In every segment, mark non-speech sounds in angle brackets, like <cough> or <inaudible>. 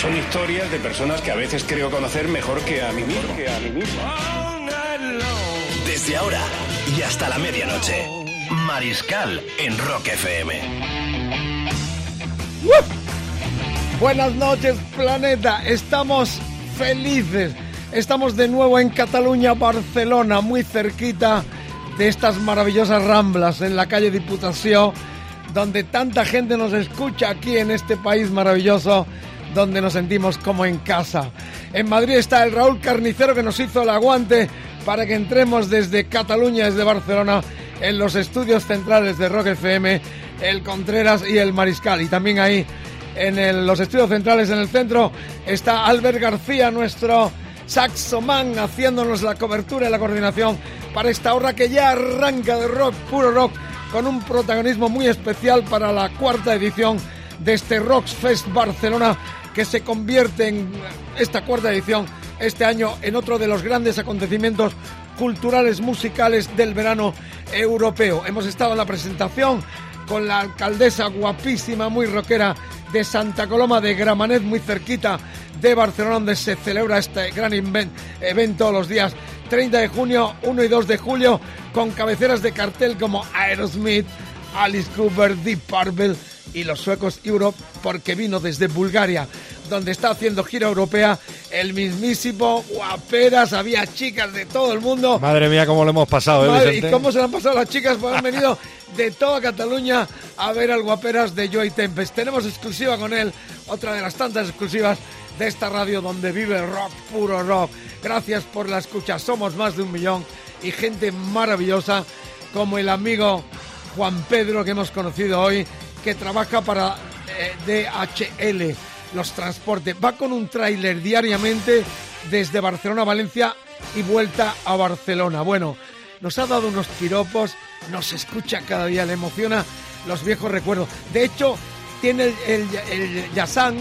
Son historias de personas que a veces creo conocer mejor que a mí mismo. Que a mí mismo. Desde ahora y hasta la medianoche. Mariscal en Rock FM. Buenas noches, planeta. Estamos felices. Estamos de nuevo en Cataluña, Barcelona, muy cerquita de estas maravillosas ramblas en la calle Diputación, donde tanta gente nos escucha aquí en este país maravilloso, donde nos sentimos como en casa. En Madrid está el Raúl Carnicero que nos hizo el aguante para que entremos desde Cataluña, desde Barcelona, en los estudios centrales de Rock FM, el Contreras y el Mariscal. Y también ahí en los estudios centrales en el centro está Albert García, nuestro saxoman, haciéndonos la cobertura y la coordinación para esta hora que ya arranca de rock, puro rock, con un protagonismo muy especial para la cuarta edición de este Rocks Fest Barcelona que se convierte en esta cuarta edición este año en otro de los grandes acontecimientos culturales musicales del verano europeo. Hemos estado en la presentación con la alcaldesa guapísima, muy rockera de Santa Coloma de Gramanet, muy cerquita de Barcelona, donde se celebra este gran evento los días 30 de junio, 1 y 2 de julio, con cabeceras de cartel como Aerosmith, Alice Cooper, Deep Purple y los suecos Europe, porque vino desde Bulgaria, donde está haciendo gira europea el mismísimo Guaperas, había chicas de todo el mundo. Madre mía, cómo lo hemos pasado, ¿eh, Madre? ¿Y cómo se le han pasado las chicas? Pues han venido de toda Cataluña a ver al Guaperas de Joy Tempest. Tenemos exclusiva con él, otra de las tantas exclusivas de esta radio donde vive rock, puro rock. Gracias por la escucha, somos más de un millón y gente maravillosa como el amigo Juan Pedro que hemos conocido hoy, que trabaja para eh, DHL, los transportes. Va con un tráiler diariamente desde Barcelona a Valencia y vuelta a Barcelona. Bueno, nos ha dado unos piropos, nos escucha cada día, le emociona los viejos recuerdos. De hecho, tiene el, el, Yasan,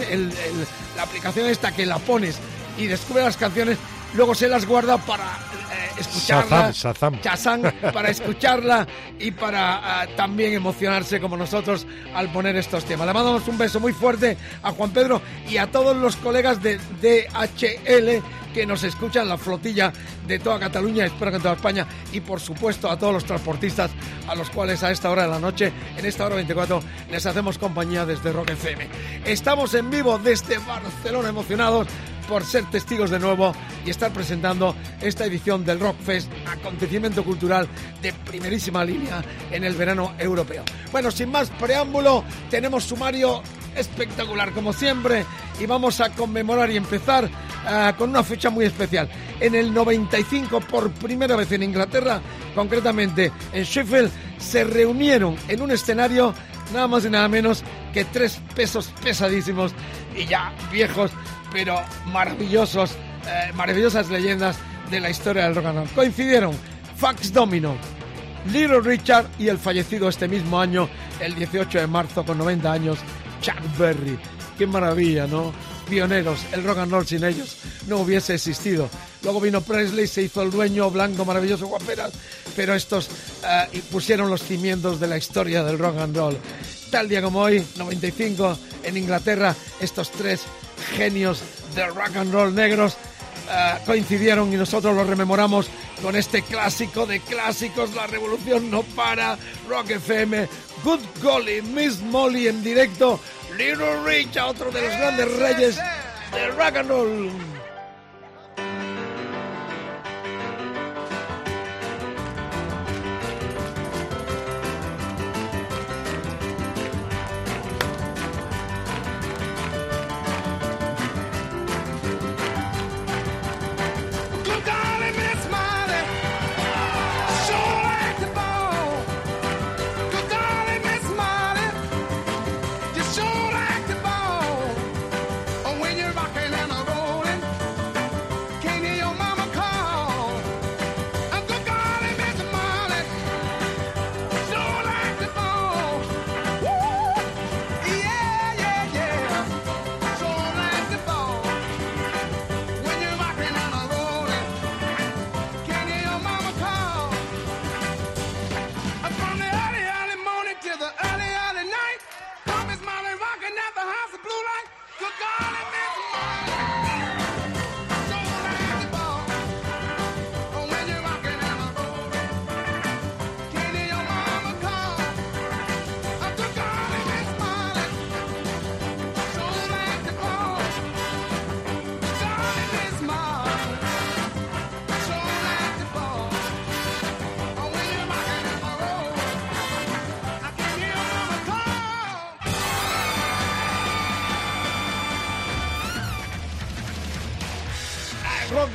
la aplicación esta que la pones y descubre las canciones, luego se las guarda para eh, escucharlas. Shazam, Shazam. Shazam, <laughs> para escucharla y para ah, también emocionarse como nosotros al poner estos temas. Le mandamos un beso muy fuerte a Juan Pedro y a todos los colegas de DHL que nos escuchan, la flotilla de toda Cataluña, espero que en toda España, y por supuesto a todos los transportistas a los cuales a esta hora de la noche, en esta hora 24, les hacemos compañía desde Rock FM. Estamos en vivo desde Barcelona, emocionados por ser testigos de nuevo y estar presentando esta edición del Rock Fest, acontecimiento cultural de primerísima línea en el verano europeo. Bueno, sin más preámbulo, tenemos sumario espectacular como siempre y vamos a conmemorar y empezar ah, con una fecha muy especial. En el 95, por primera vez en Inglaterra, concretamente en Sheffield, se reunieron en un escenario nada más y nada menos que tres pesos pesadísimos y ya viejos, pero maravillosos, eh, maravillosas leyendas de la historia del rock and roll. Coincidieron Fax Domino, Little Richard y el fallecido este mismo año, el 18 de marzo, con 90 años, Chuck Berry. Qué maravilla, ¿no? Pioneros, el rock and roll sin ellos no hubiese existido. Luego vino Presley, se hizo el dueño, blanco, maravilloso, guaperas, pero estos y pusieron los cimientos de la historia del rock and roll. Tal día como hoy, 95, en Inglaterra, estos tres genios del rock and roll negros eh, coincidieron y nosotros lo rememoramos con este clásico de clásicos, La Revolución no para, Rock FM, Good Golly, Miss Molly en directo, Little Rich, otro de los grandes reyes del rock and roll.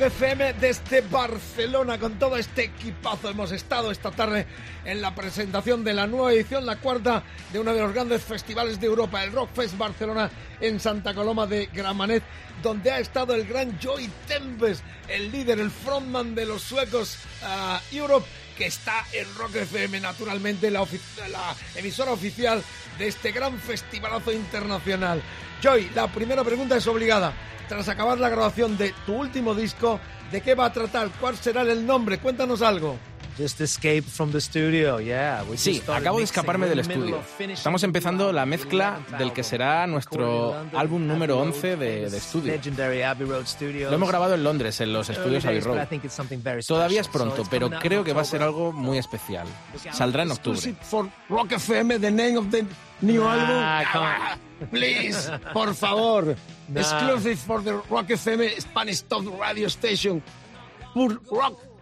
FM desde Barcelona con todo este equipazo. Hemos estado esta tarde en la presentación de la nueva edición, la cuarta de uno de los grandes festivales de Europa, el Rockfest Barcelona en Santa Coloma de Gramanet, donde ha estado el gran Joy Tempest, el líder, el frontman de los suecos ah, Europe, que está en Rock FM, naturalmente, la, emisora oficial de este gran festivalazo internacional. Joy, la primera pregunta es obligada. Tras acabar la grabación de tu último disco, ¿de qué va a tratar? ¿Cuál será el nombre? Cuéntanos algo. Just escaped from the studio, yeah. We Sí, acabo de escaparme del estudio. Estamos empezando la mezcla del que será nuestro álbum número 11 de, de estudio. Lo hemos grabado en Londres, en los estudios Abbey Road. think it's something very Todavía es pronto, pero creo que va a ser algo muy especial. Saldrá en octubre. Exclusive for Rock FM, the name of the new album. come on. Ah, Please, <laughs> por favor. Exclusive for the Rock FM Spanish Top Radio Station. Pur Rock.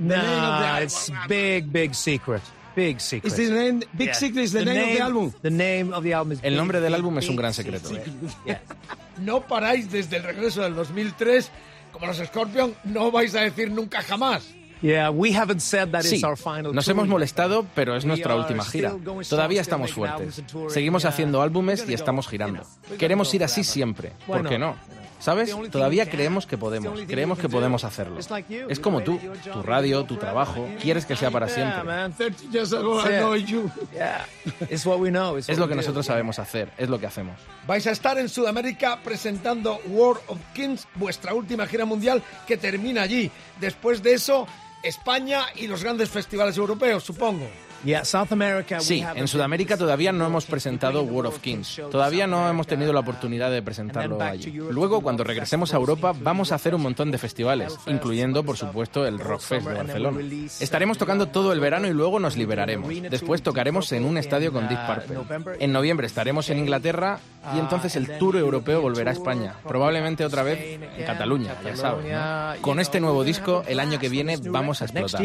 The name of the album. it's big, big secret. Big secret. Is the name, Big Yeah. Secret is the, name, of the album. The name of the album is El Big, nombre del Big, álbum es un gran secreto. Secret. <laughs> Yeah. No paráis desde el regreso del 2003. Como los Scorpion, no vais a decir nunca jamás. Yeah, we haven't said that Sí, it's our final nos tour hemos molestado, pero es nuestra última gira. still going strong, Todavía still estamos fuertes. albums and touring, Seguimos haciendo álbumes We're y estamos girando. Queremos go ir así forever. siempre. Why ¿Por qué not? no? ¿Sabes? Todavía we can. creemos que podemos. Creemos we que can do. podemos hacerlo. Just like you. Es como tú. Tu radio, you tu trabajo. Quieres que sea para siempre. man. 30 <laughs> years ago, I Yeah. know you. Yeah. It's what we know. It's Es what lo que we do. nosotros sabemos hacer. Es lo que hacemos. Vais a estar en Sudamérica presentando World of Kings, vuestra última gira mundial que termina allí. Después de eso, España y los grandes festivales europeos, supongo. Yeah, South America. we Sí, en Sudamérica todavía no hemos presentado World of Kings. Todavía no hemos tenido la oportunidad de presentarlo allí. Luego, cuando regresemos a Europa, vamos a hacer un montón de festivales, incluyendo, por supuesto, el Rockfest de Barcelona. Estaremos tocando todo el verano y luego nos liberaremos. Después tocaremos en un estadio con Deep Purple. En noviembre estaremos en Inglaterra y entonces el tour europeo volverá a España. Probablemente otra vez en Cataluña, ya sabes. ¿no? Con este nuevo disco, el año que viene vamos a explotar.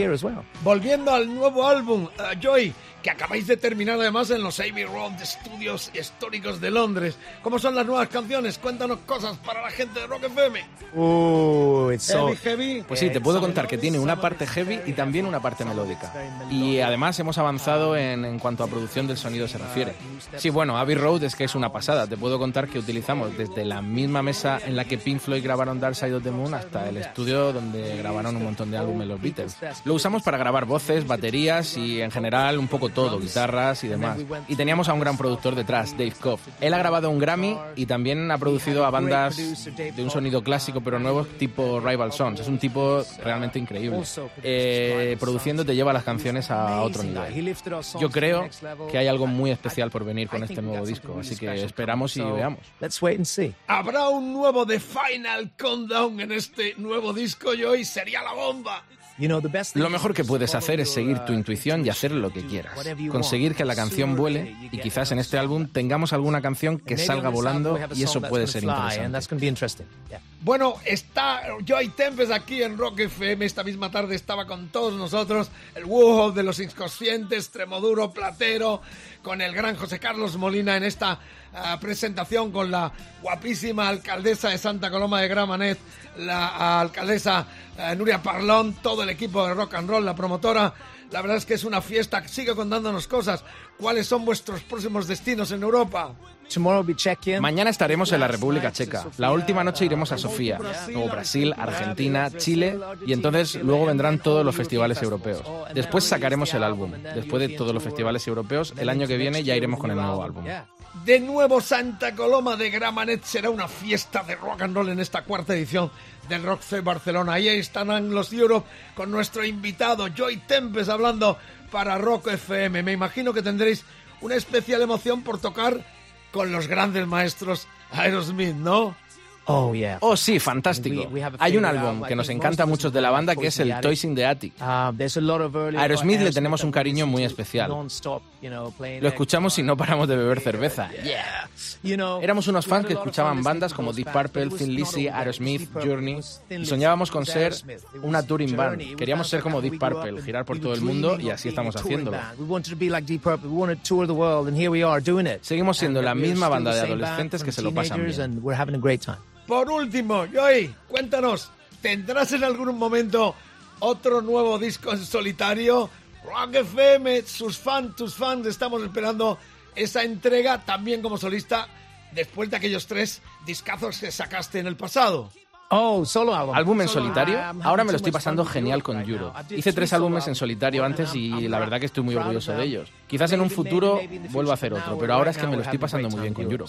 Volviendo al nuevo álbum, Joy, que acabáis de terminar además en los Abbey Road Studios históricos de Londres. ¿Cómo son las nuevas canciones? Cuéntanos cosas para la gente de Rock FM. Oh, it's so. Heavy, heavy. Pues sí, te puedo contar que tiene una parte heavy y también una parte melódica. Y además hemos avanzado en, en cuanto a producción del sonido se refiere. Sí, bueno, Abbey Road es que es una pasada. Te puedo contar que utilizamos desde la misma mesa en la que Pink Floyd grabaron Dark Side of the Moon hasta el estudio donde grabaron un montón de álbumes los Beatles. Lo usamos para grabar voces, baterías y en general un poco todo, guitarras y demás. Y teníamos a un gran productor detrás, Dave Koff. Él ha grabado un Grammy y también ha producido a bandas de un sonido clásico pero nuevos tipo Rival Sons. Es un tipo realmente increíble. Eh, produciendo te lleva las canciones a otro nivel. Yo creo que hay algo muy especial por venir con este nuevo disco, así que esperamos y veamos. Let's wait and see. Habrá un nuevo The Final Countdown en este nuevo disco, Joy. Sería la bomba. Lo mejor que puedes hacer es seguir uh, tu intuición y hacer lo que quieras. Conseguir que la canción vuele y quizás en este álbum tengamos alguna canción que salga volando y eso puede ser interesante. Bueno, está Joy Tempest aquí en Rock FM. Esta misma tarde estaba con todos nosotros el Wuho de los Inconscientes, Tremoduro, Platero, con el gran José Carlos Molina en esta ah, presentación con la guapísima alcaldesa de Santa Coloma de Gramanet, la alcaldesa ah, Nuria Parlón, todo el equipo de Rock and Roll, la promotora. La verdad es que es una fiesta. Sigue contándonos cosas. ¿Cuáles son vuestros próximos destinos en Europa? Mañana estaremos en la República Checa. La última noche iremos a Sofía, luego Brasil, Argentina, Chile y entonces luego vendrán todos los festivales europeos. Después sacaremos el álbum. Después de todos los festivales europeos, el año que viene ya iremos con el nuevo álbum. De nuevo Santa Coloma de Gramanet será una fiesta de rock and roll en esta cuarta edición del Rock Fest Barcelona. Ahí estarán los Europe con nuestro invitado Joy Tempest hablando para Rock FM. Me imagino que tendréis una especial emoción por tocar con los grandes maestros Aerosmith, ¿no? Oh, yeah. Oh, sí, fantástico. Hay un álbum que nos encanta a muchos de la banda que es el Toys in the Attic. There's a Aerosmith le tenemos un cariño muy especial. Lo escuchamos y no paramos de beber cerveza. Yeah. Éramos unos fans que escuchaban bandas como Deep those bands, Purple, but it Thin was Lizzy, not all Aerosmith, Deep Purple, Journey. it was Thin Y Lizzy, soñábamos it con was ser Aerosmith, it por último, Joy, cuéntanos, ¿tendrás en algún momento otro nuevo disco en solitario? Rock FM, sus fans, tus fans, estamos esperando esa entrega también como solista después de aquellos tres discazos que sacaste en el pasado. Oh, solo álbum. ¿Álbum en solitario? Ahora me lo estoy pasando genial con Euro. Hice tres álbumes en solitario antes y la verdad que estoy muy orgulloso de ellos. Quizás en un futuro vuelva a hacer otro, pero ahora es que me lo estoy pasando muy bien con Euro.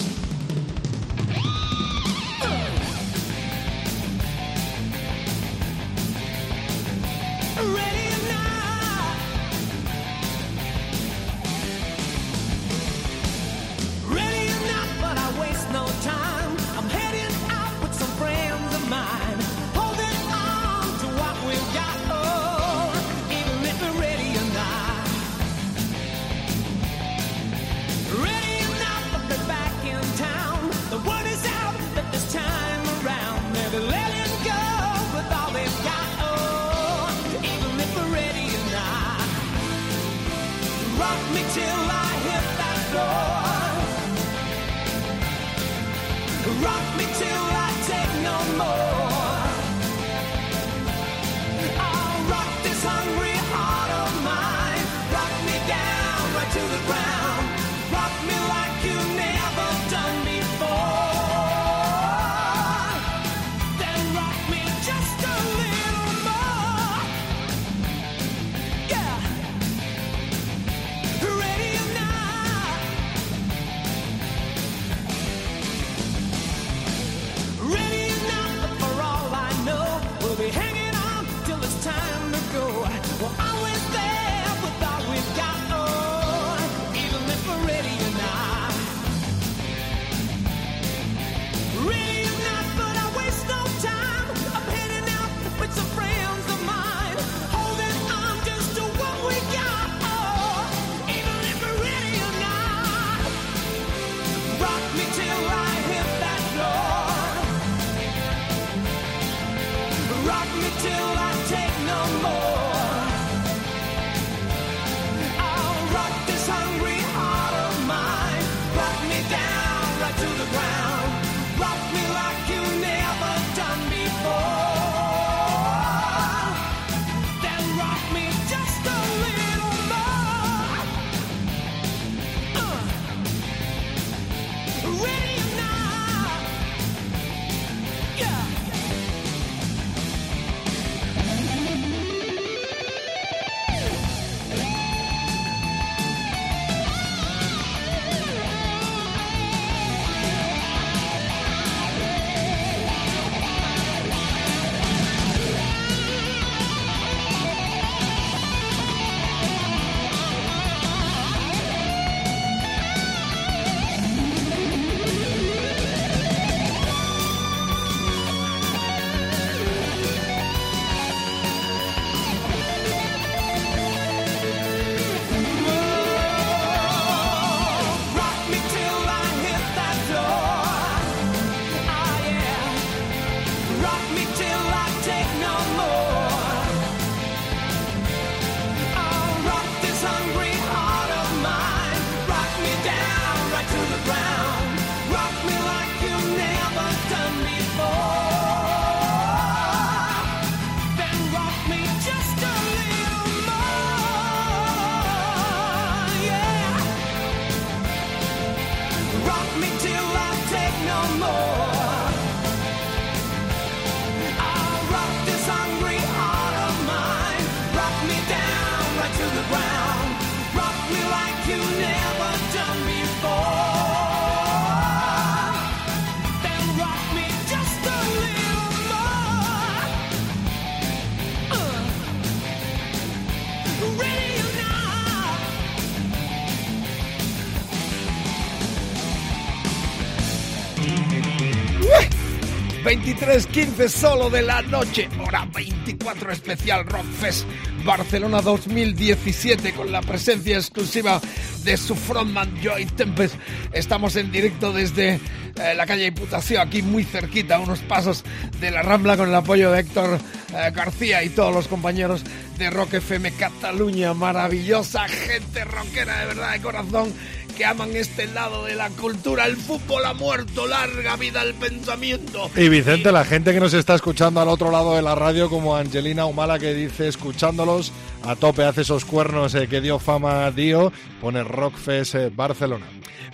23.15 solo de la noche, hora 24 especial Rockfest Barcelona 2017 con la presencia exclusiva de su frontman Joy Tempest. Estamos en directo desde eh, la calle Imputación, aquí muy cerquita, a unos pasos de la Rambla con el apoyo de Héctor eh, García y todos los compañeros de Rock FM Cataluña. Maravillosa gente rockera de verdad de corazón que aman este lado de la cultura. El fútbol ha muerto, larga vida el pensamiento. Y Vicente, la gente que nos está escuchando al otro lado de la radio, como Angelina Humala, que dice, escuchándolos a tope, hace esos cuernos eh, que dio fama Dio, pone Rockfest eh, Barcelona.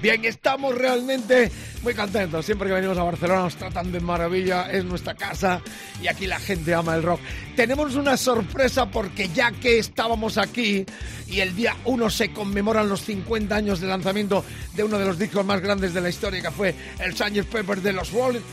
Bien, estamos realmente muy contentos. Siempre que venimos a Barcelona nos tratan de maravilla, es nuestra casa y aquí la gente ama el rock. Tenemos una sorpresa porque ya que estábamos aquí y el día 1 se conmemoran los 50 años de lanzamiento de uno de los discos más grandes de la historia, que fue el Sgt. Pepper de los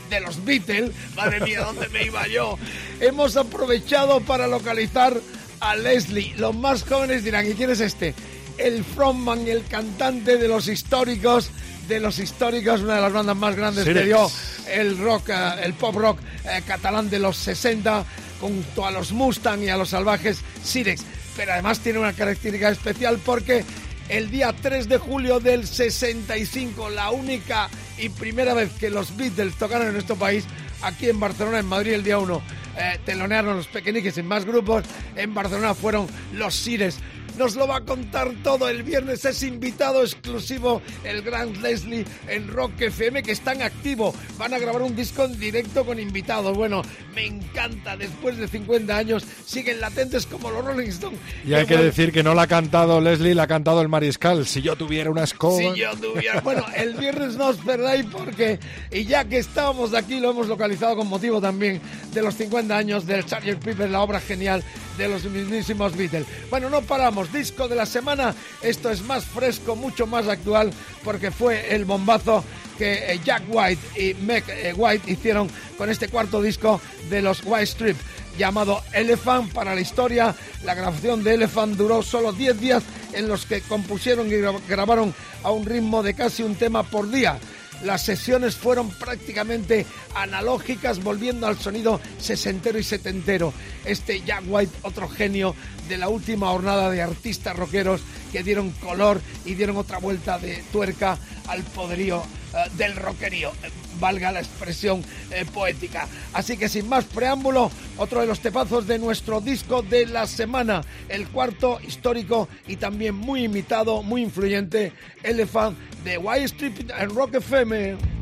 de los Beatles. Madre mía, ¿dónde me iba yo? Hemos aprovechado para localizar a Leslie. Los más jóvenes dirán, ¿y quién es este? el frontman el cantante de los históricos, de los históricos, una de las bandas más grandes que dio el rock, eh, el pop rock eh, catalán de los 60, junto a los Mustang y a los salvajes Sirex. Pero además tiene una característica especial porque el día 3 de julio del 65, la única y primera vez que los Beatles tocaron en nuestro país, aquí en Barcelona, en Madrid, el día 1, eh, telonearon los pequeñiques en más grupos, en Barcelona fueron los Sires. Nos lo va a contar todo el viernes. Es invitado exclusivo el gran Leslie en Rock FM, que está en activo. Van a grabar un disco en directo con invitados. Bueno, me encanta. Después de 50 años siguen latentes como los Rolling Stones. Y hay que bueno, decir que no la ha cantado Leslie, la ha cantado el Mariscal. Si yo tuviera una escoba... Si yo tuviera. Bueno, el viernes no os perdáis porque, y ya que estábamos aquí, lo hemos localizado con motivo también de los 50 años del Sgt. Pepper, la obra genial de los mismísimos Beatles. Bueno, no paramos. Disco de la semana. Esto es más fresco, mucho más actual, porque fue el bombazo que eh, Jack White y Meg eh, White hicieron con este cuarto disco de los White Strip llamado Elephant para la historia. La grabación de Elephant duró solo 10 días en los que compusieron y gra- grabaron a un ritmo de casi un tema por día. Las sesiones fueron prácticamente analógicas, volviendo al sonido sesentero y setentero. Este Jack White, otro genio de la última jornada de artistas rockeros que dieron color y dieron otra vuelta de tuerca al poderío eh, del rockerío, eh, valga la expresión eh, poética. Así que sin más preámbulo, otro de los tepazos de nuestro disco de la semana, el cuarto histórico y también muy imitado, muy influyente, Elephant de White Strip en Rock FM.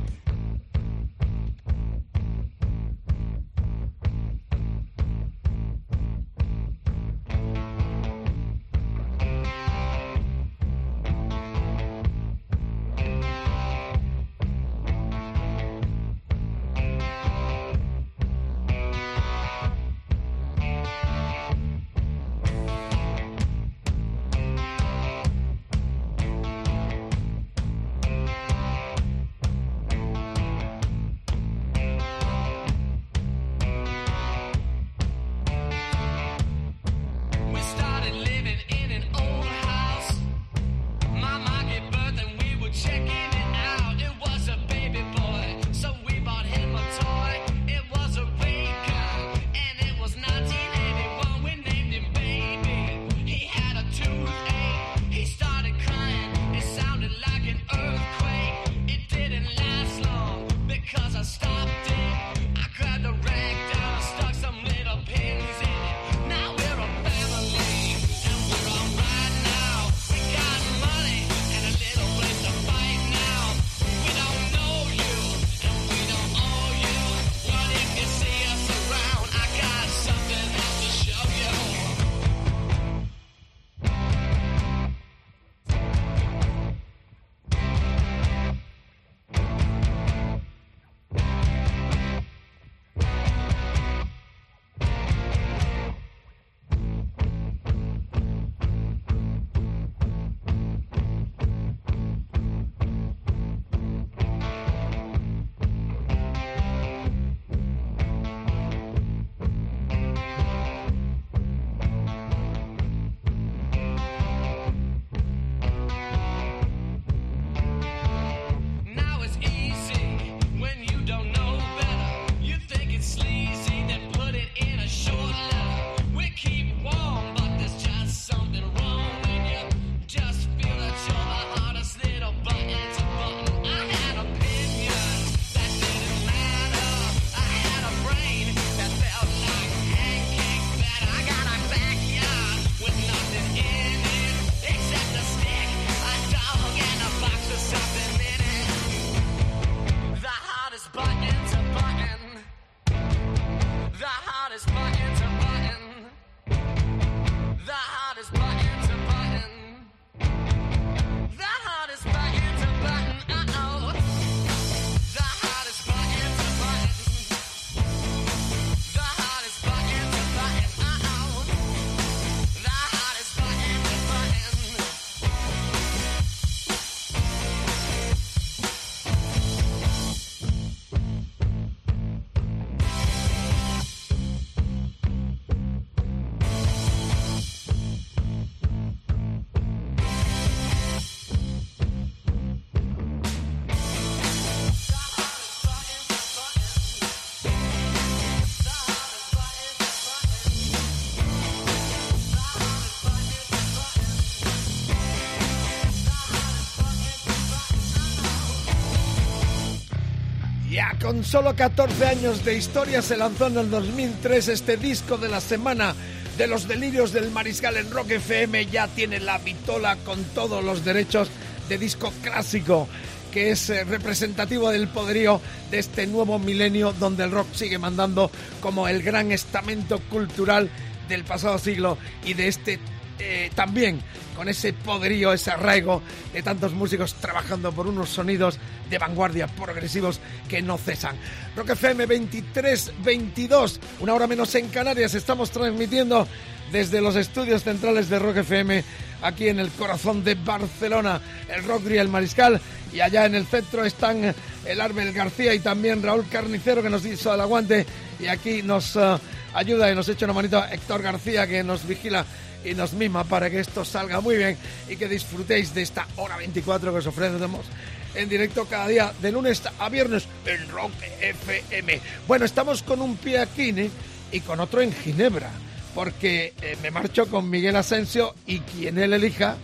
Con solo 14 años de historia se lanzó en el 2003 este disco de la semana de los delirios del mariscal en Rock FM. Ya tiene la vitola con todos los derechos de disco clásico que es eh, representativo del poderío de este nuevo milenio donde el rock sigue mandando como el gran estamento cultural del pasado siglo y de este eh, también con ese poderío, ese arraigo de tantos músicos trabajando por unos sonidos de vanguardia progresivos que no cesan. Rock FM 23, 22, una hora menos en Canarias, estamos transmitiendo desde los estudios centrales de Rock FM aquí en el corazón de Barcelona, el y el Mariscal y allá en el centro están el Arbel García y también Raúl Carnicero que nos hizo el aguante y aquí nos eh, ayuda y nos echa una manito Héctor García que nos vigila y nos mima para que esto salga muy bien y que disfrutéis de esta hora 24 que os ofrecemos en directo cada día de lunes a viernes en Rock FM. Bueno, estamos con un pie aquí ¿eh? y con otro en Ginebra porque eh, me marcho con Miguel Asensio y quien él elija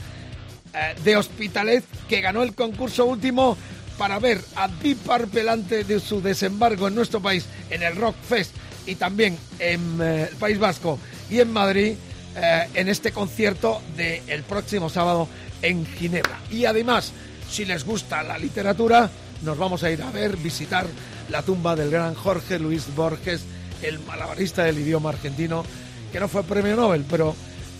eh, de Hospitalet que ganó el concurso último para ver a Deep Purple antes de su desembarco en nuestro país en el Rock Fest y también en el País Vasco y en Madrid eh, en este concierto del próximo sábado en Ginebra. Y además, si les gusta la literatura, nos vamos a ir a ver, visitar la tumba del gran Jorge Luis Borges, el malabarista del idioma argentino, que no fue premio Nobel, pero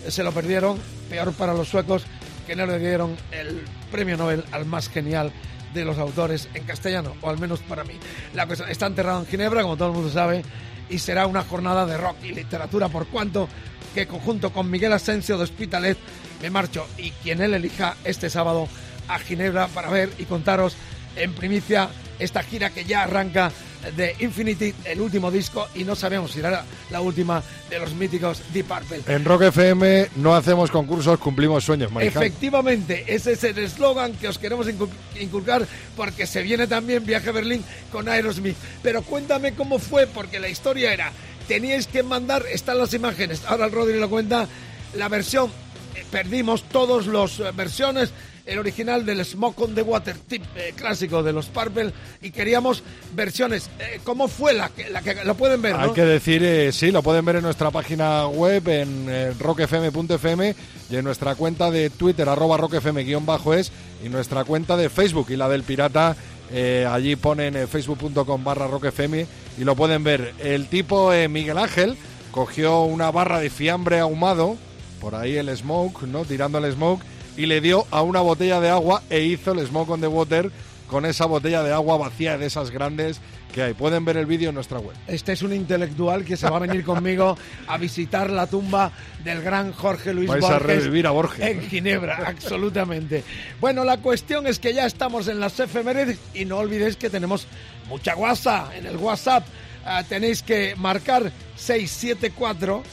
se lo perdieron, peor para los suecos, que no le dieron el premio Nobel al más genial de los autores en castellano, o al menos para mí. La está enterrado en Ginebra, como todo el mundo sabe, y será una jornada de rock y literatura, por cuanto que conjunto con Miguel Asensio de Hospitalet me marcho y quien él elija este sábado a Ginebra para ver y contaros en primicia esta gira que ya arranca de Infinity, el último disco, y no sabemos si será la última de los míticos Deep Purple. En Rock FM no hacemos concursos, cumplimos sueños, Mariscal. Efectivamente, ese es el eslogan que os queremos incul- inculcar porque se viene también Viaje a Berlín con Aerosmith. Pero cuéntame cómo fue, porque la historia era, teníais que mandar, están las imágenes, ahora el Rodri lo cuenta, la versión, eh, perdimos todas las versiones, el original del Smoke on the Water tip eh, clásico de los Purple y queríamos versiones. Eh, ¿Cómo fue la que, la que lo pueden ver? Hay ¿no? que decir, eh, sí, lo pueden ver en nuestra página web, en eh, rockfm.fm y en nuestra cuenta de Twitter, arroba rockfm-es, y nuestra cuenta de Facebook y la del Pirata. Eh, allí ponen eh, facebook.com barra rockfm y lo pueden ver. El tipo eh, Miguel Ángel cogió una barra de fiambre ahumado, por ahí el smoke, ¿no? Tirando el smoke, y le dio a una botella de agua e hizo el smoke on the water con esa botella de agua vacía de esas grandes que hay. Pueden ver el vídeo en nuestra web. Este es un intelectual que se va a venir conmigo a visitar la tumba del gran Jorge Luis Vais a revivir a Borges. En Ginebra, absolutamente. Bueno, la cuestión es que ya estamos en las efemérides y no olvidéis que tenemos mucha WhatsApp. En el WhatsApp ah, tenéis que marcar 674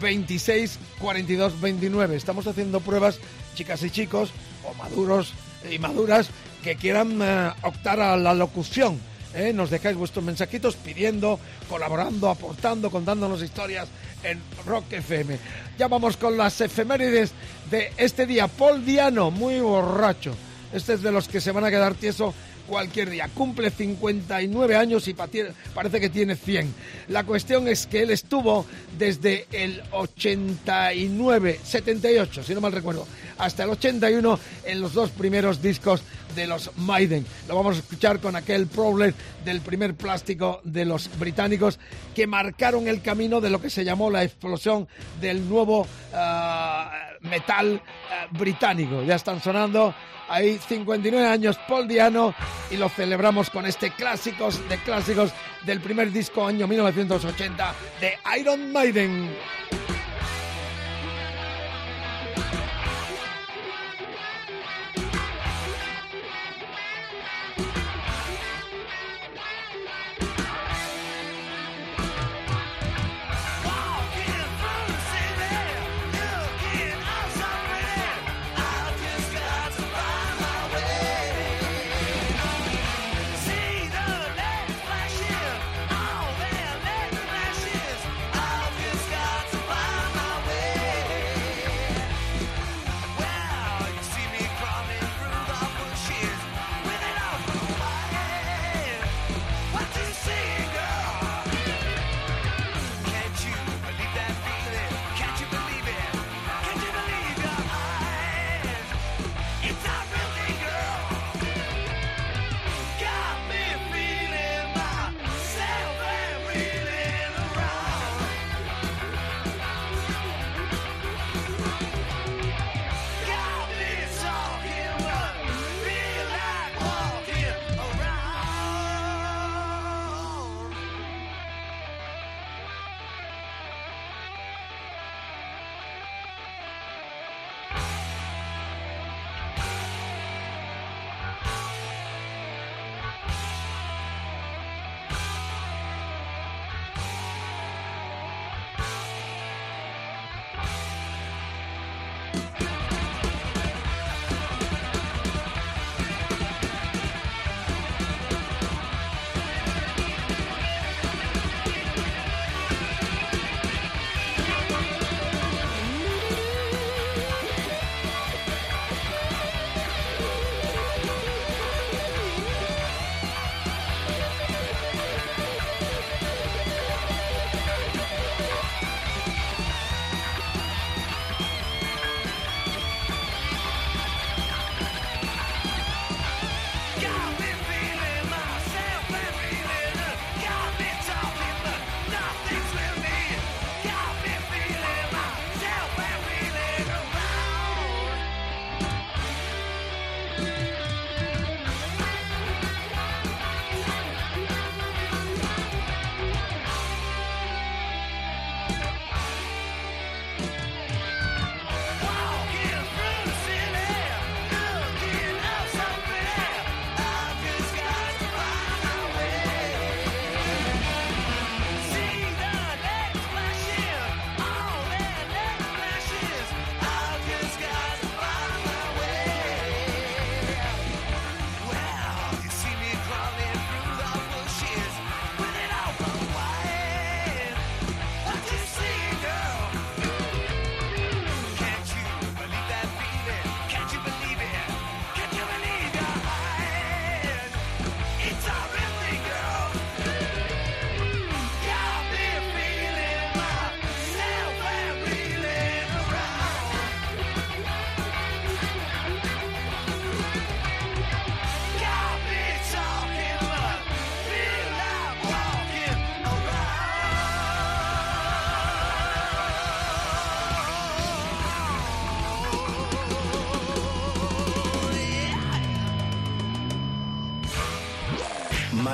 26 42 29. Estamos haciendo pruebas, chicas y chicos, o maduros y maduras, que quieran eh, optar a la locución. ¿eh? Nos dejáis vuestros mensajitos pidiendo, colaborando, aportando, contándonos historias en Rock FM. Ya vamos con las efemérides de este día. Paul Diano, muy borracho. Este es de los que se van a quedar tieso cualquier día. Cumple 59 años y parece que tiene 100. La cuestión es que él estuvo desde el 89, 78, si no mal recuerdo, hasta el 81 en los dos primeros discos de los Maiden. Lo vamos a escuchar con aquel problem del primer plástico de los británicos que marcaron el camino de lo que se llamó la explosión del nuevo ah, metal ah, británico. Ya están sonando ahí 59 años Paul Diano y lo celebramos con este clásicos de clásicos del primer disco año 1980 de Iron Maiden.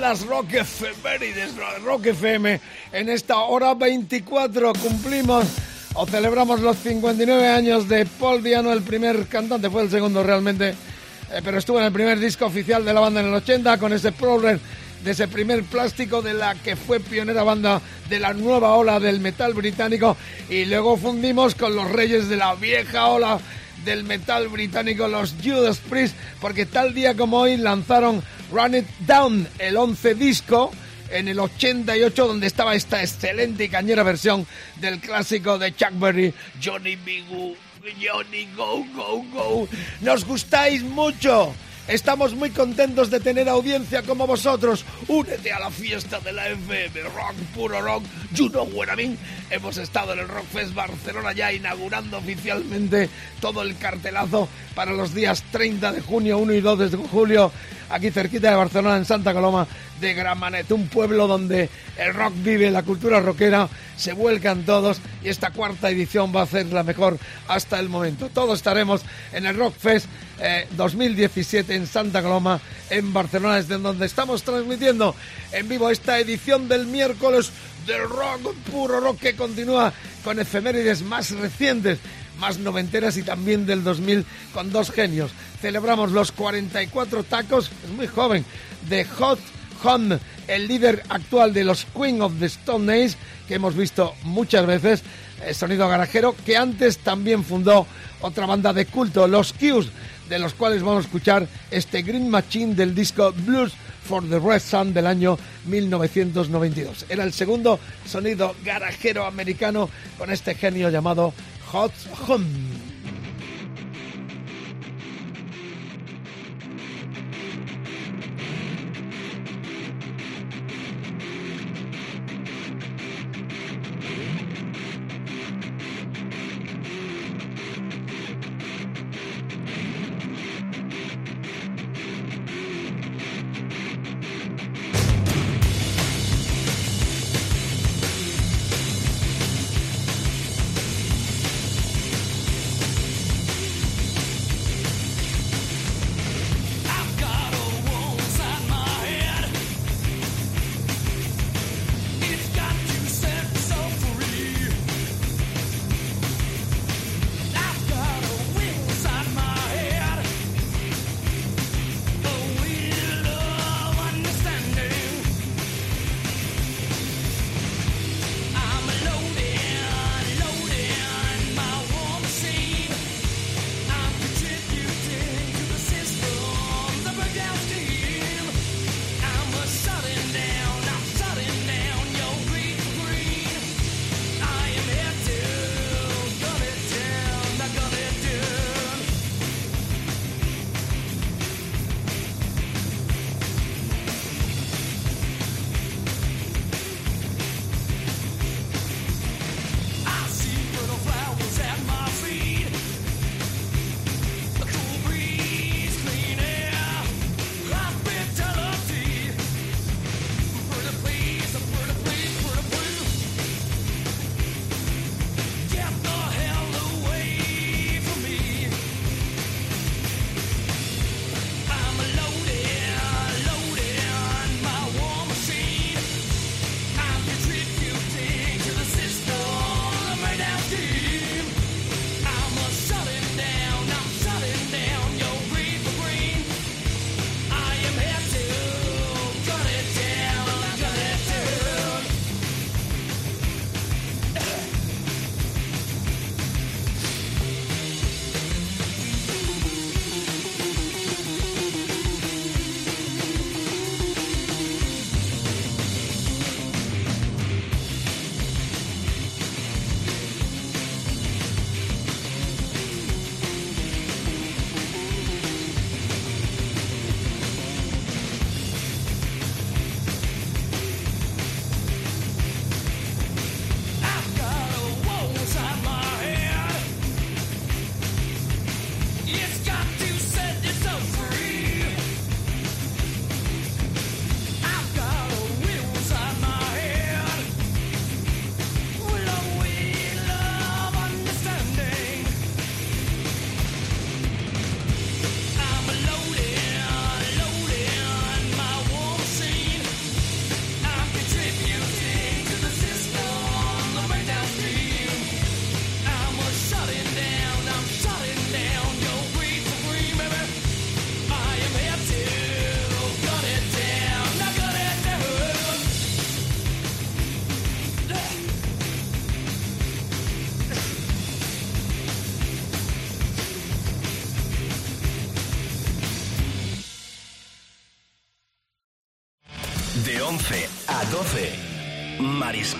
Las Rock Rock FM. En esta hora 24 cumplimos o celebramos los 59 años de Paul Diano, el primer cantante, fue el segundo realmente, eh, pero estuvo en el primer disco oficial de la banda en el 80 con ese Prowler de ese primer plástico de la que fue pionera banda de la nueva ola del metal británico y luego fundimos con los reyes de la vieja ola del metal británico, los Judas Priest, porque tal día como hoy lanzaron Run It Down, el 11 disco, en el 88, donde estaba esta excelente y cañera versión del clásico de Chuck Berry, Johnny B. Goo, Johnny Go, Go, Go. Nos gustáis mucho. Estamos muy contentos de tener audiencia como vosotros. Únete a la fiesta de la FM, rock, puro rock. You know. Hemos estado en el Rock Fest Barcelona ya inaugurando oficialmente todo el cartelazo para los días 30 de junio, 1 y 2 de julio, aquí cerquita de Barcelona, en Santa Coloma de Gramanet, un pueblo donde el rock vive, la cultura rockera, se vuelcan todos y esta cuarta edición va a ser la mejor hasta el momento. Todos estaremos en el Rock Fest eh, 2017 en Santa Coloma, en Barcelona, desde donde estamos transmitiendo en vivo esta edición del miércoles del rock, puro rock que continúa con efemérides más recientes más noventeras y también del 2000 con dos genios. Celebramos los 44 tacos, es muy joven, de Hot Hum, el líder actual de los Queen of the Stone Age, que hemos visto muchas veces, eh, sonido garajero, que antes también fundó otra banda de culto, los Qs, de los cuales vamos a escuchar este Green Machine del disco Blues for the Red Sun del año 1992. Era el segundo sonido garajero americano con este genio llamado Hot Hum.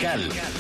Mariscal.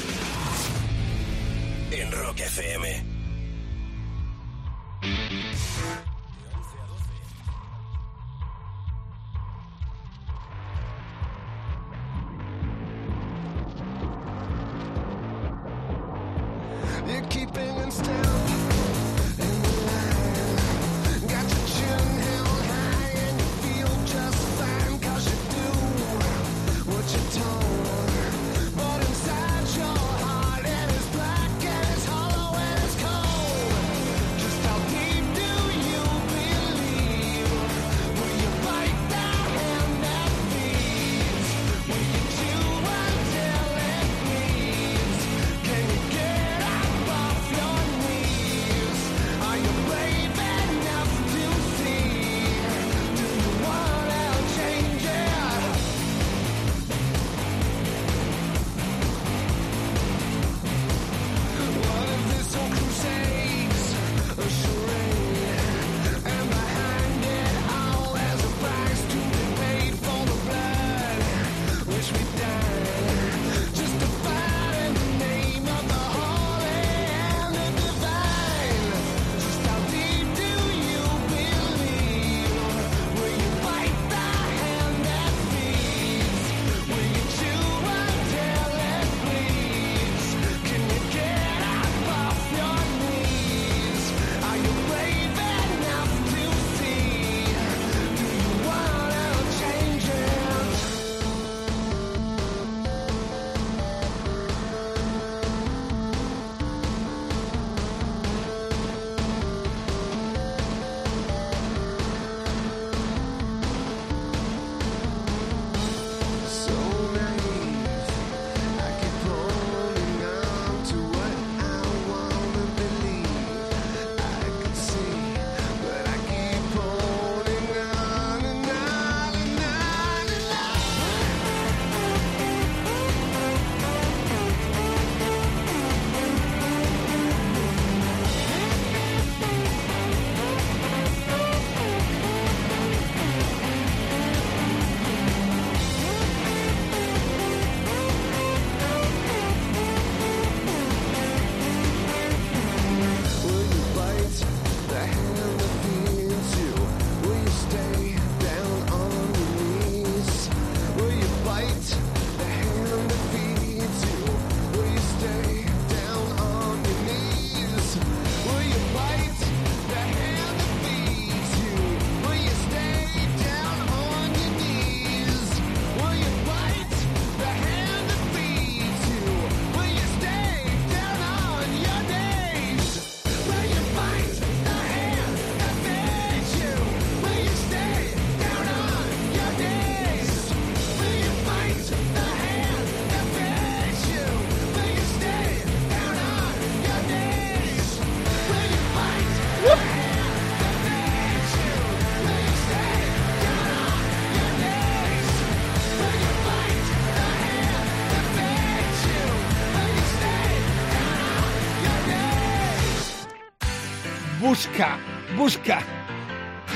Busca.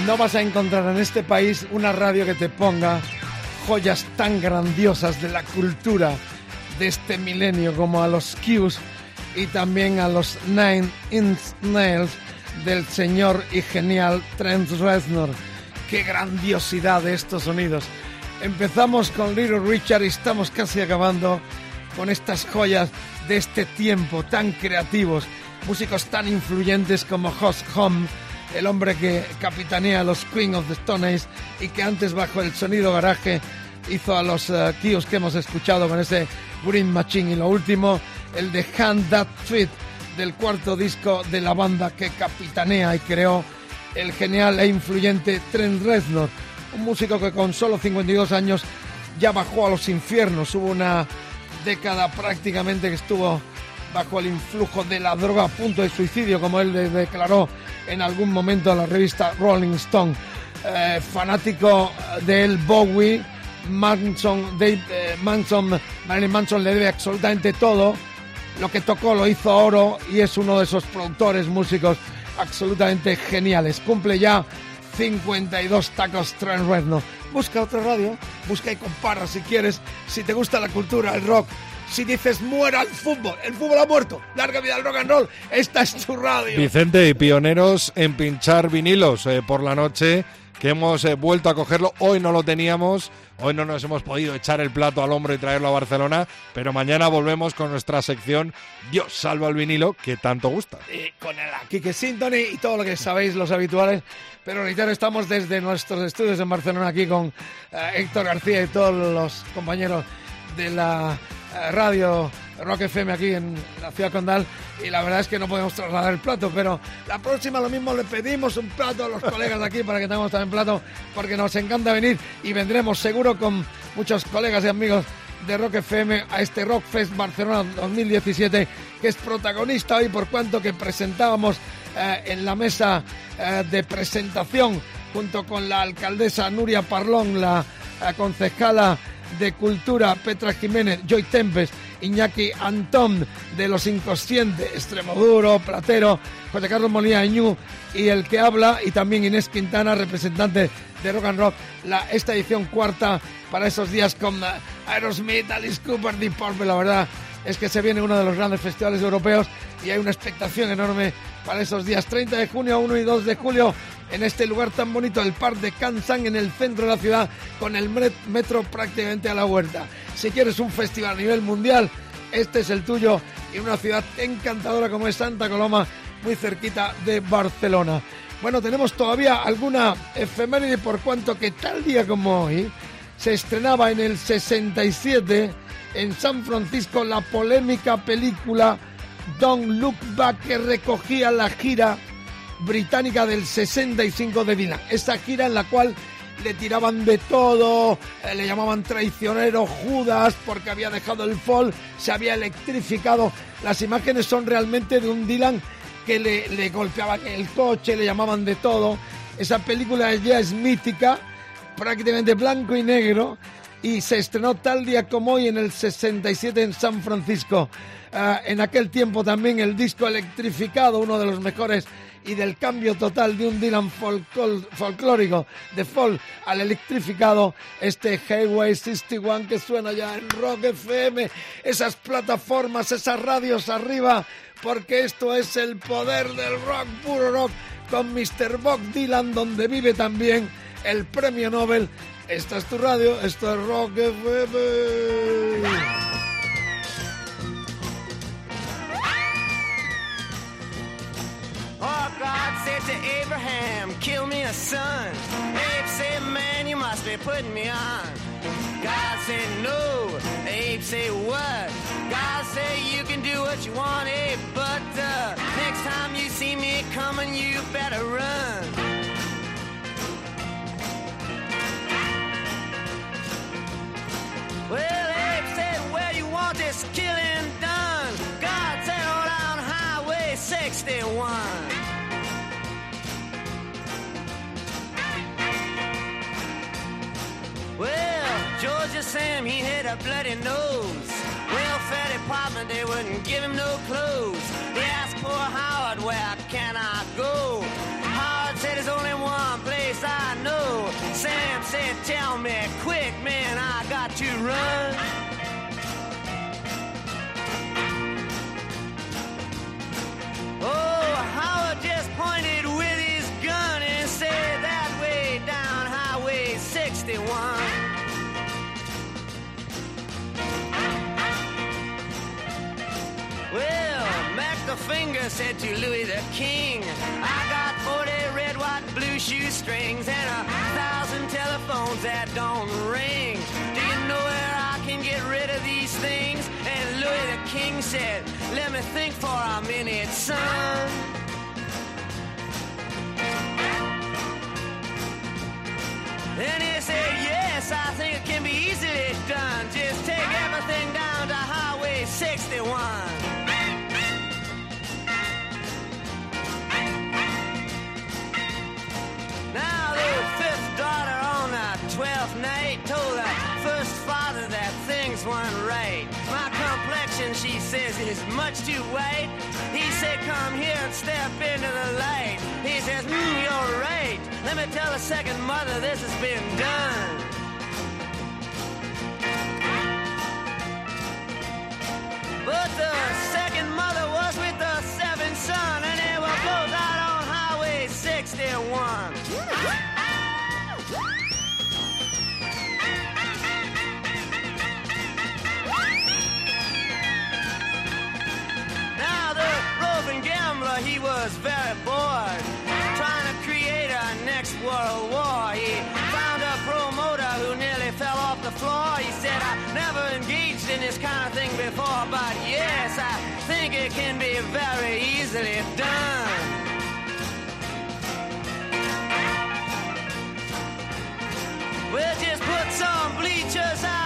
No vas a encontrar en este país una radio que te ponga joyas tan grandiosas de la cultura de este milenio como a los Qs y también a los Nine Inch Nails del señor y genial Trent Reznor. Qué grandiosidad de estos sonidos. Empezamos con Little Richard y estamos casi acabando con estas joyas de este tiempo tan creativos, músicos tan influyentes como Hoss Home, el hombre que capitanea los Queen of the Stone y que antes bajo el sonido garaje hizo a los uh, Kios que hemos escuchado con ese Green Machine y lo último, el de Hand That Tweet del cuarto disco de la banda que capitanea y creó el genial e influyente Trent Reznor, un músico que con solo 52 años ya bajó a los infiernos. Hubo una década prácticamente que estuvo bajo el influjo de la droga a punto de suicidio, como él de- declaró en algún momento a la revista Rolling Stone. Eh, fanático de él, Bowie, Manson, Dave, eh, Manson, Marilyn Manson le debe absolutamente todo. Lo que tocó lo hizo oro y es uno de esos productores, músicos absolutamente geniales. Cumple ya 52 tacos Trent Reznor. busca otra radio, busca y compara si quieres, si te gusta la cultura, el rock. Si dices muera el fútbol, el fútbol ha muerto, larga vida al rock and roll, esta es tu radio. Vicente, y pioneros en pinchar vinilos eh, por la noche, que hemos eh, vuelto a cogerlo. Hoy no lo teníamos, hoy no nos hemos podido echar el plato al hombro y traerlo a Barcelona, pero mañana volvemos con nuestra sección Dios salva el vinilo, que tanto gusta. Y con el Kike Sintony y todo lo que sabéis los habituales. Pero reitero, estamos desde nuestros estudios en Barcelona aquí con eh, Héctor García y todos los compañeros de la radio Rock FM aquí en la ciudad condal y la verdad es que no podemos trasladar el plato, pero la próxima lo mismo le pedimos un plato a los <laughs> colegas de aquí para que tengamos también plato porque nos encanta venir y vendremos seguro con muchos colegas y amigos de Rock FM a este Rock Fest Barcelona 2017 que es protagonista hoy por cuanto que presentábamos eh, en la mesa eh, de presentación junto con la alcaldesa Nuria Parlón, la eh, concejala de Cultura Petra Jiménez, Joy Tempes, Iñaki Antón de Los Inconscientes, Extremoduro, Platero, José Carlos Molina Añú y el que habla, y también Inés Quintana, representante de Rock and Rock, la, esta edición cuarta para esos días con eh, Aerosmith, Alice Cooper, Deep Purple, la verdad es que se viene uno de los grandes festivales europeos y hay una expectación enorme para esos días 30 de junio, 1 y 2 de julio en este lugar tan bonito, el Parque de Kansang, en el centro de la ciudad, con el met- metro prácticamente a la huerta. Si quieres un festival a nivel mundial, este es el tuyo y una ciudad encantadora como es Santa Coloma, muy cerquita de Barcelona. Bueno, tenemos todavía alguna efeméride por cuanto que tal día como hoy se estrenaba en el 67 en San Francisco la polémica película Don't Look Back que recogía la gira británica del 65 de Dylan. Esa gira en la cual le tiraban de todo, eh, le llamaban traicionero Judas porque había dejado el folk, se había electrificado. Las imágenes son realmente de un Dylan que le, le golpeaban el coche, le llamaban de todo. Esa película ya es mítica, prácticamente blanco y negro, y se estrenó tal día como hoy en el 67 en San Francisco. Ah, en aquel tiempo también el disco electrificado, uno de los mejores y del cambio total de un Dylan folclórico de folk al electrificado, este Highway 61 que suena ya en Rock FM, esas plataformas, esas radios arriba, porque esto es el poder del rock, puro rock, con Mr. Bob Dylan, donde vive también el premio Nobel. Esta es tu radio, esto es Rock FM. Oh, God said to Abraham, kill me a son. Abe said, man, you must be putting me on. God said, no. Abe said, what? God said, you can do what you want, Abe, but uh, next time you see me coming, you better run. Well, Abe said, where you want this killing done? God said, down Highway 61. Georgia Sam, he had a bloody nose. Welfare department, they wouldn't give him no clothes. They asked poor Howard, where can I go? Howard said, there's only one place I know. Sam said, tell me quick, man, I got to run. Oh, Howard just pointed with his gun and said that way down Highway 61. Finger said to Louis the King, I got 40 red, white, blue shoestrings and a thousand telephones that don't ring. Do you know where I can get rid of these things? And Louis the King said, Let me think for a minute, son. Then he said, Yes, I think I can too white. He said, come here and step into the light. He says, mm, you're right. Let me tell a second mother this has been done. But the second mother was with the seventh son, and they were both out on Highway 61. Was very bored, trying to create a next world war. He found a promoter who nearly fell off the floor. He said, I never engaged in this kind of thing before, but yes, I think it can be very easily done. We'll just put some bleachers out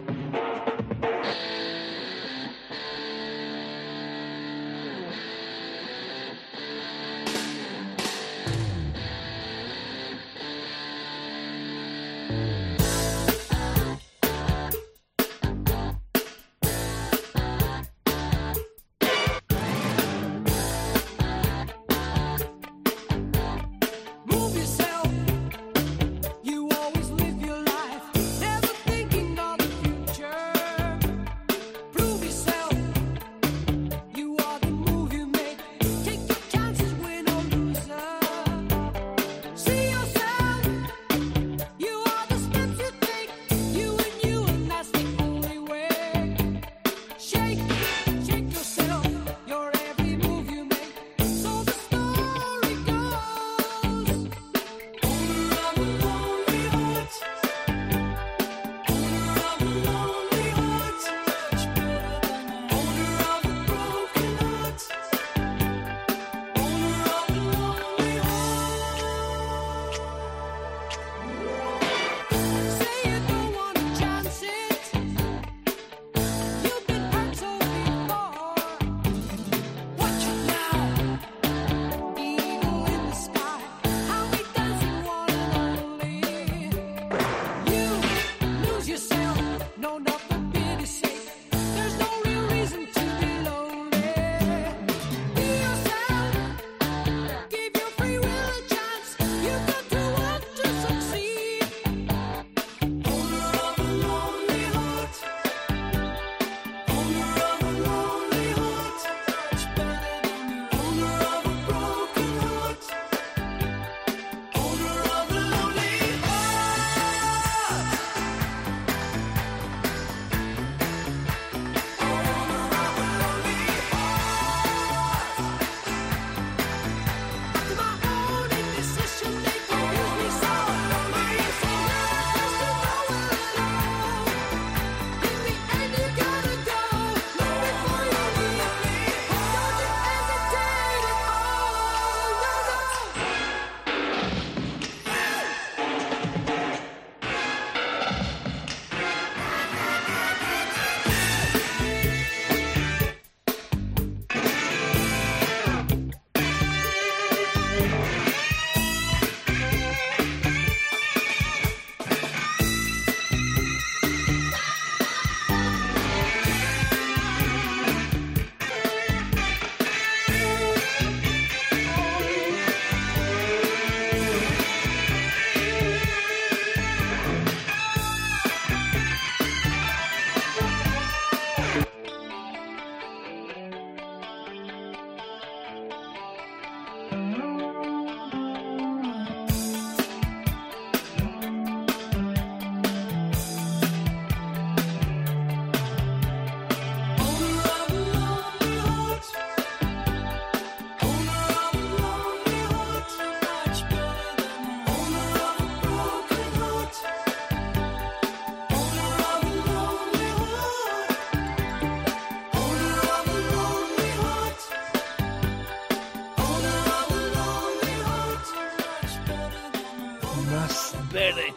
más verde.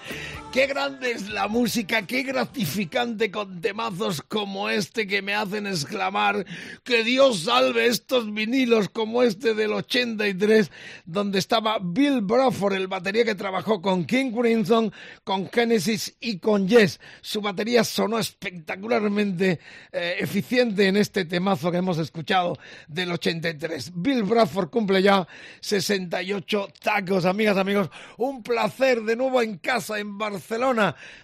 Qué grande es la música, qué gratificante con temazos como este que me hacen exclamar que Dios salve estos vinilos como este del 83, donde estaba Bill Bruford, el batería que trabajó con King Crimson, con Genesis y con Yes. Su batería sonó espectacularmente eh, eficiente en este temazo que hemos escuchado del 83. Bill Bruford cumple ya 68 tacos, amigas, amigos. Un placer de nuevo en casa, en Barcelona,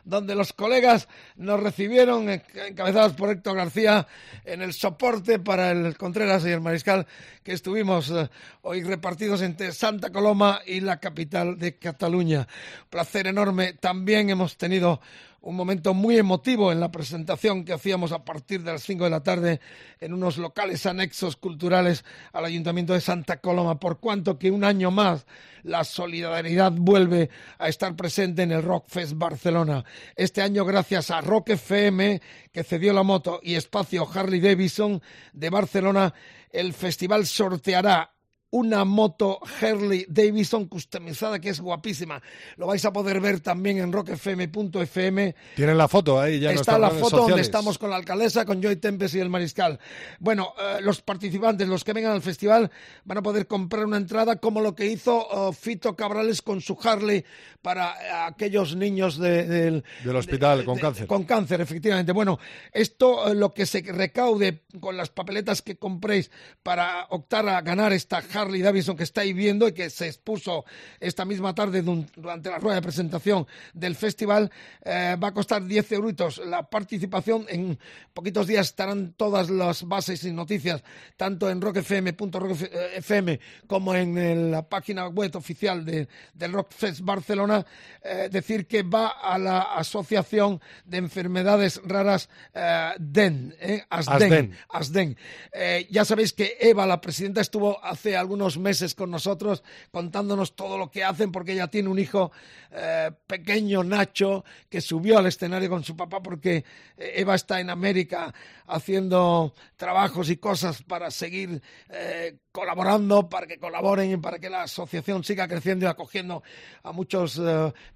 donde los colegas nos recibieron, encabezados por Héctor García, en el soporte para el Contreras y el Mariscal, que estuvimos eh, hoy repartidos entre Santa Coloma y la capital de Cataluña. Placer enorme. También hemos tenido un momento muy emotivo en la presentación que hacíamos a partir de las 5 de la tarde en unos locales anexos culturales al Ayuntamiento de Santa Coloma, por cuanto que un año más la solidaridad vuelve a estar presente en el Rock Fest Barcelona. Este año, gracias a Rock FM, que cedió la moto, y Espacio Harley Davidson de Barcelona, el festival sorteará una moto Harley Davidson customizada que es guapísima. Lo vais a poder ver también en rockfm.fm. Tienen la foto ahí ya Está la foto donde estamos con la alcaldesa, con Joy Tempes y el mariscal. Bueno, eh, los participantes, los que vengan al festival, van a poder comprar una entrada como lo que hizo eh, Fito Cabrales con su Harley para eh, aquellos niños de- del, Del hospital con cáncer. con cáncer, efectivamente. Bueno, esto eh, lo que se recaude con las papeletas que compréis para optar a ganar esta Harley Davidson que estáis viendo y que se expuso esta misma tarde durante la rueda de presentación del festival, eh, va a costar 10 euritos la participación. En poquitos días estarán todas las bases y noticias, tanto en rockfm.rockfm como en la página web oficial de, del Rockfest Barcelona. Eh, decir que va a la Asociación de Enfermedades Raras eh, DEN, eh, ASDEN. ASDEN. ASDEN. Eh, ya sabéis que Eva, la presidenta, estuvo hace algunos meses con nosotros contándonos todo lo que hacen porque ella tiene un hijo eh, pequeño, Nacho, que subió al escenario con su papá porque eh, Eva está en América haciendo trabajos y cosas para seguir eh, colaborando, para que colaboren y para que la asociación siga creciendo y acogiendo a muchos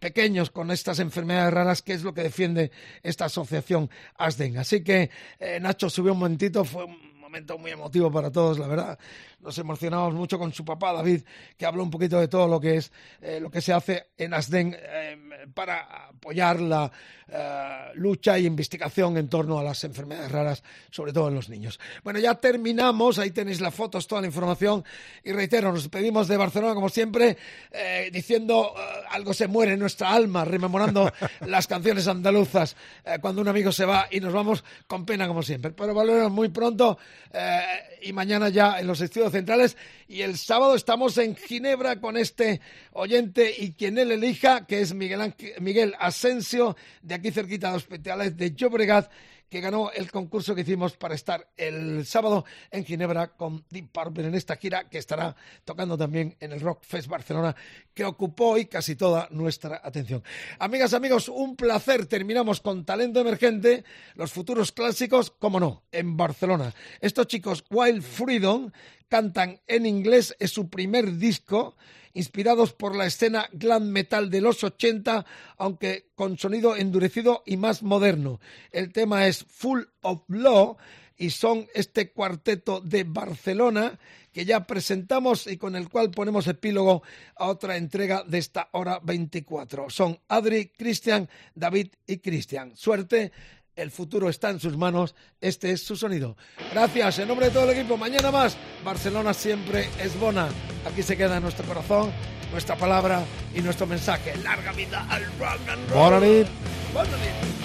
pequeños con estas enfermedades raras, que es lo que defiende esta asociación ASDEN. Así que Nacho subió un momentito, fue un momento muy emotivo para todos, la verdad. Nos emocionamos mucho con su papá David, que habló un poquito de todo lo que es eh, lo que se hace en ASDEN eh, para apoyar la eh, lucha y investigación en torno a las enfermedades raras, sobre todo en los niños. Bueno, ya terminamos, ahí tenéis las fotos, toda la información y reitero, nos despedimos de Barcelona como siempre, diciendo algo se muere en nuestra alma, rememorando <laughs> las canciones andaluzas cuando un amigo se va y nos vamos con pena como siempre. Pero volveremos muy pronto y mañana ya en los estudios centrales y el sábado estamos en Ginebra con este oyente y quien él elija, que es Miguel, Miguel Asensio, de aquí cerquita de Hospitales de Llobregat, que ganó el concurso que hicimos para estar el sábado en Ginebra con Deep Purple en esta gira que estará tocando también en el Rock Fest Barcelona, que ocupó hoy casi toda nuestra atención. Amigas, amigos, un placer. Terminamos con talento emergente, los futuros clásicos, como no, en Barcelona. Estos chicos, Wild Freedom, cantan en inglés, es su primer disco, inspirados por la escena glam metal de los 80, aunque con sonido endurecido y más moderno. El tema es Full of Law y son este cuarteto de Barcelona que ya presentamos y con el cual ponemos epílogo a otra entrega de esta hora 24. Son Adri, Cristian, David y Cristian. Suerte. El futuro está en sus manos. Este es su sonido. Gracias. En nombre de todo el equipo. Mañana más. Barcelona siempre es bona. Aquí se queda nuestro corazón, nuestra palabra y nuestro mensaje. Larga vida al rock and roll. Bona nit. Bona nit.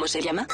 ¿Cómo se llama?